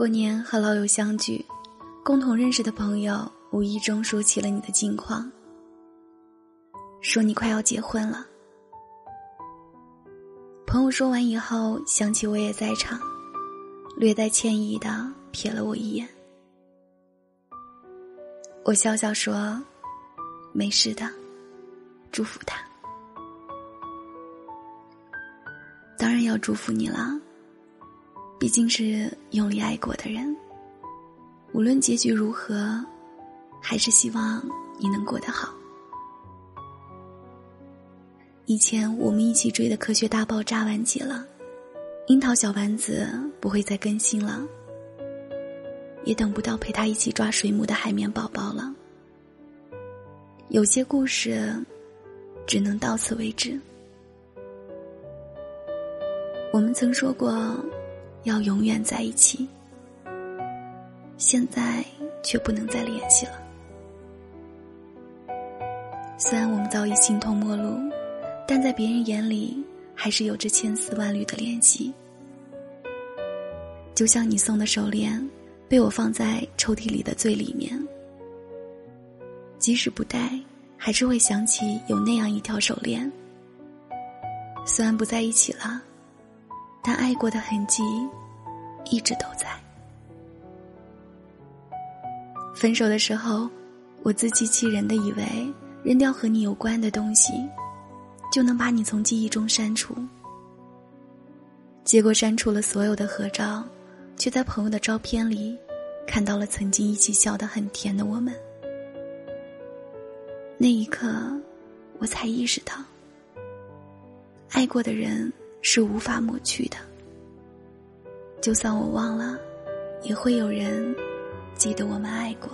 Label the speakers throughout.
Speaker 1: 过年和老友相聚，共同认识的朋友无意中说起了你的近况，说你快要结婚了。朋友说完以后，想起我也在场，略带歉意的瞥了我一眼。我笑笑说：“没事的，祝福他。当然要祝福你了，毕竟是用力爱过的人。无论结局如何，还是希望你能过得好。以前我们一起追的《科学大爆炸》完结了，《樱桃小丸子》不会再更新了。”也等不到陪他一起抓水母的海绵宝宝了。有些故事，只能到此为止。我们曾说过，要永远在一起，现在却不能再联系了。虽然我们早已形同陌路，但在别人眼里，还是有着千丝万缕的联系。就像你送的手链。被我放在抽屉里的最里面，即使不戴，还是会想起有那样一条手链。虽然不在一起了，但爱过的痕迹一直都在。分手的时候，我自欺欺人的以为扔掉和你有关的东西，就能把你从记忆中删除。结果删除了所有的合照。却在朋友的照片里，看到了曾经一起笑得很甜的我们。那一刻，我才意识到，爱过的人是无法抹去的。就算我忘了，也会有人记得我们爱过。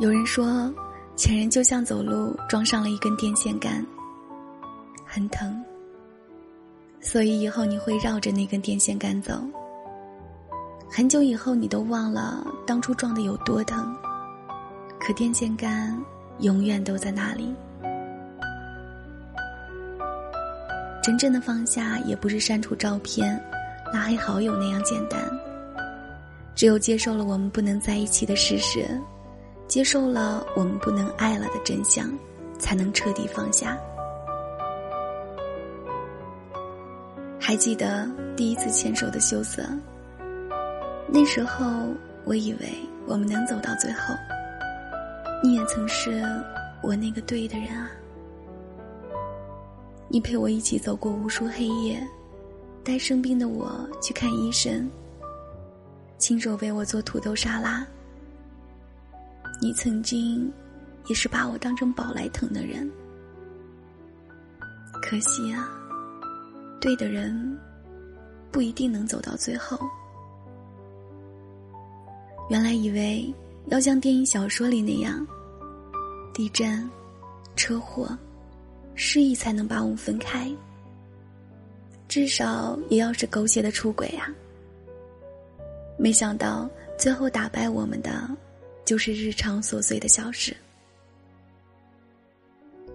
Speaker 1: 有人说，前任就像走路撞上了一根电线杆，很疼。所以以后你会绕着那根电线杆走，很久以后你都忘了当初撞的有多疼，可电线杆永远都在那里。真正的放下也不是删除照片、拉黑好友那样简单，只有接受了我们不能在一起的事实，接受了我们不能爱了的真相，才能彻底放下。还记得第一次牵手的羞涩。那时候我以为我们能走到最后，你也曾是我那个对的人啊。你陪我一起走过无数黑夜，带生病的我去看医生，亲手为我做土豆沙拉。你曾经也是把我当成宝来疼的人，可惜啊。对的人，不一定能走到最后。原来以为要像电影、小说里那样，地震、车祸、失忆才能把我们分开。至少也要是狗血的出轨啊！没想到最后打败我们的，就是日常琐碎的小事。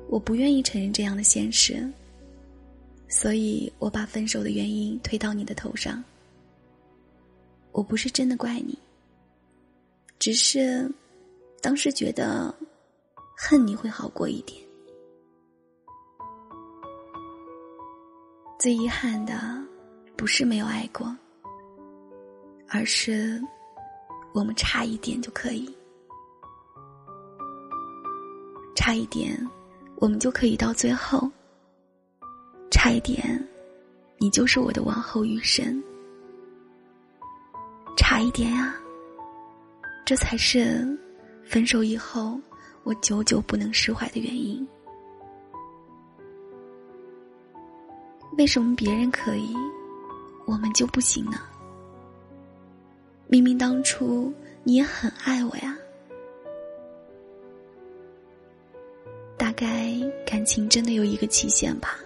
Speaker 1: 我不愿意承认这样的现实。所以我把分手的原因推到你的头上。我不是真的怪你，只是当时觉得恨你会好过一点。最遗憾的不是没有爱过，而是我们差一点就可以，差一点我们就可以到最后。差一点，你就是我的往后余生。差一点呀，这才是分手以后我久久不能释怀的原因。为什么别人可以，我们就不行呢？明明当初你也很爱我呀。大概感情真的有一个期限吧。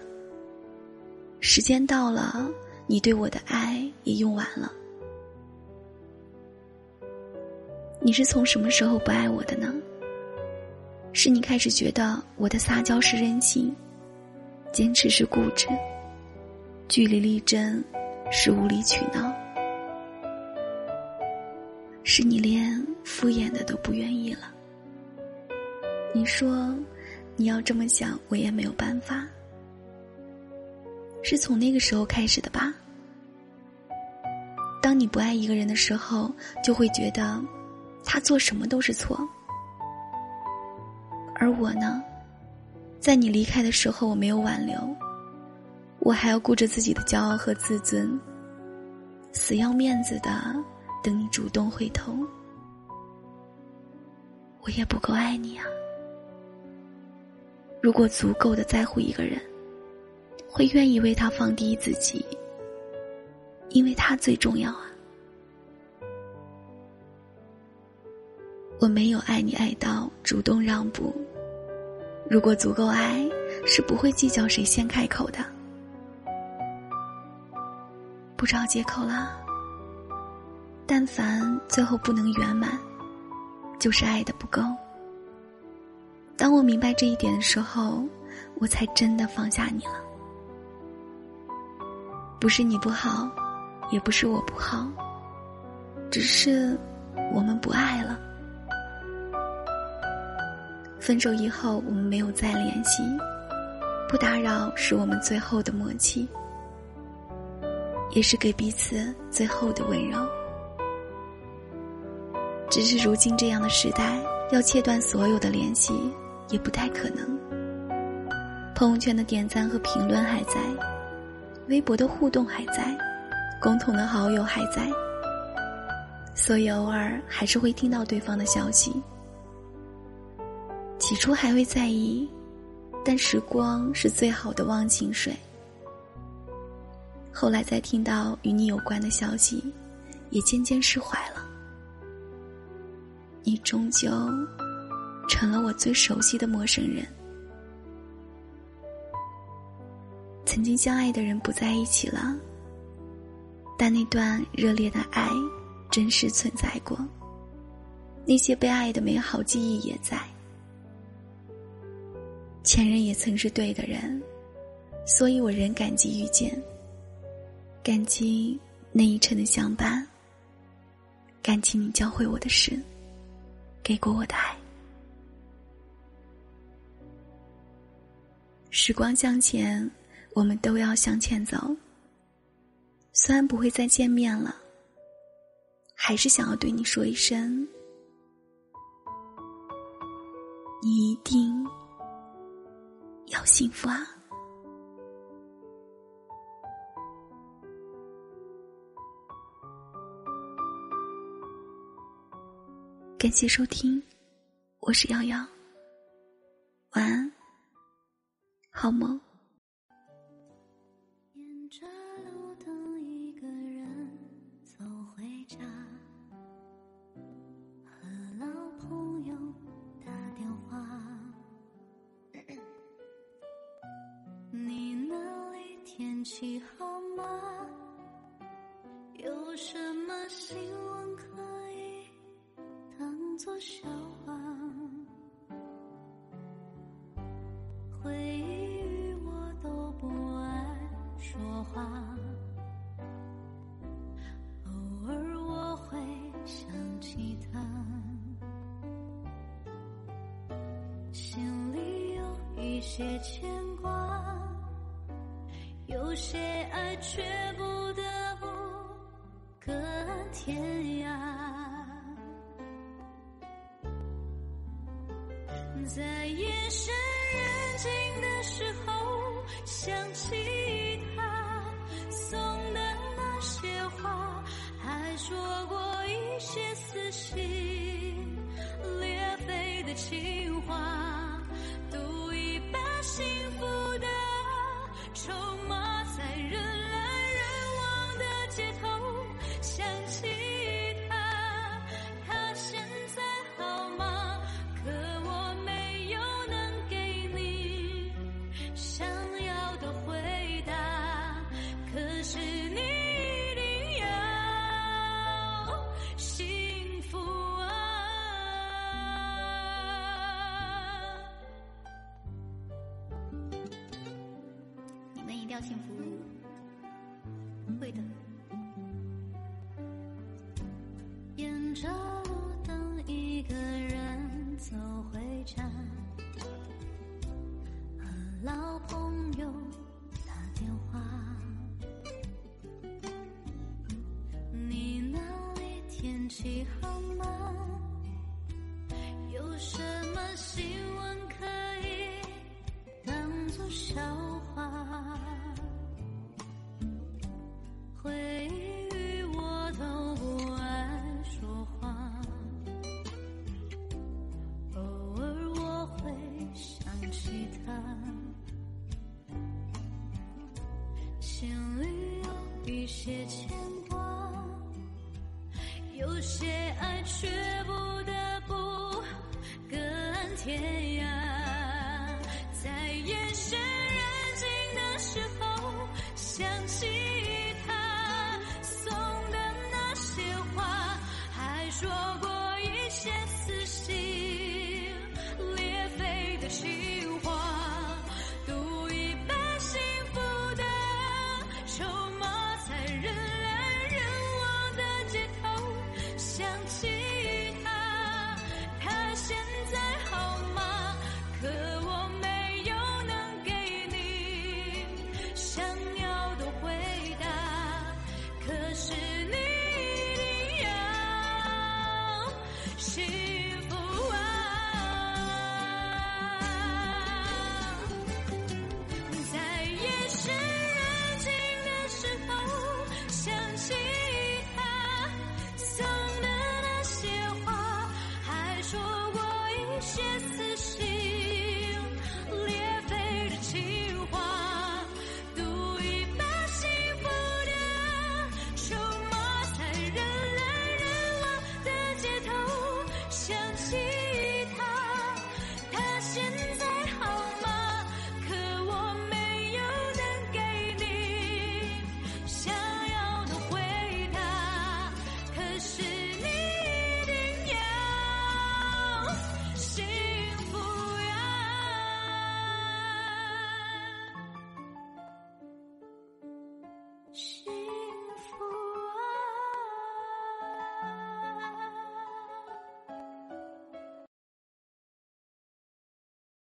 Speaker 1: 时间到了，你对我的爱也用完了。你是从什么时候不爱我的呢？是你开始觉得我的撒娇是任性，坚持是固执，据理力争是无理取闹，是你连敷衍的都不愿意了。你说你要这么想，我也没有办法。是从那个时候开始的吧？当你不爱一个人的时候，就会觉得他做什么都是错。而我呢，在你离开的时候，我没有挽留，我还要顾着自己的骄傲和自尊，死要面子的等你主动回头。我也不够爱你啊！如果足够的在乎一个人，会愿意为他放低自己。因为他最重要啊！我没有爱你爱到主动让步。如果足够爱，是不会计较谁先开口的。不找借口了。但凡最后不能圆满，就是爱的不够。当我明白这一点的时候，我才真的放下你了。不是你不好。也不是我不好，只是我们不爱了。分手以后，我们没有再联系，不打扰是我们最后的默契，也是给彼此最后的温柔。只是如今这样的时代，要切断所有的联系也不太可能。朋友圈的点赞和评论还在，微博的互动还在。共同的好友还在，所以偶尔还是会听到对方的消息。起初还会在意，但时光是最好的忘情水。后来再听到与你有关的消息，也渐渐释怀了。你终究成了我最熟悉的陌生人。曾经相爱的人不在一起了。但那段热烈的爱，真实存在过。那些被爱的美好记忆也在。前任也曾是对的人，所以我仍感激遇见。感激那一程的相伴。感激你教会我的事，给过我的爱。时光向前，我们都要向前走。虽然不会再见面了，还是想要对你说一声：你一定要幸福啊！感谢收听，我是瑶瑶，晚安，好梦。
Speaker 2: 些牵挂。有些爱却不得不各天涯，在夜深人静的时候想起他送的那些花，还说过一些撕心裂肺的情话，赌一把幸福的筹码。
Speaker 1: 要幸福，会的。
Speaker 2: 沿着路灯，一个人走回家，和老朋友打电话。你那里天气好吗？有什么新闻可以当作笑话？心里有一些牵挂，有些爱却不得不各安天涯。在夜深人静的时候，想起他送的那些花，还说过一些撕心裂肺的情。一些思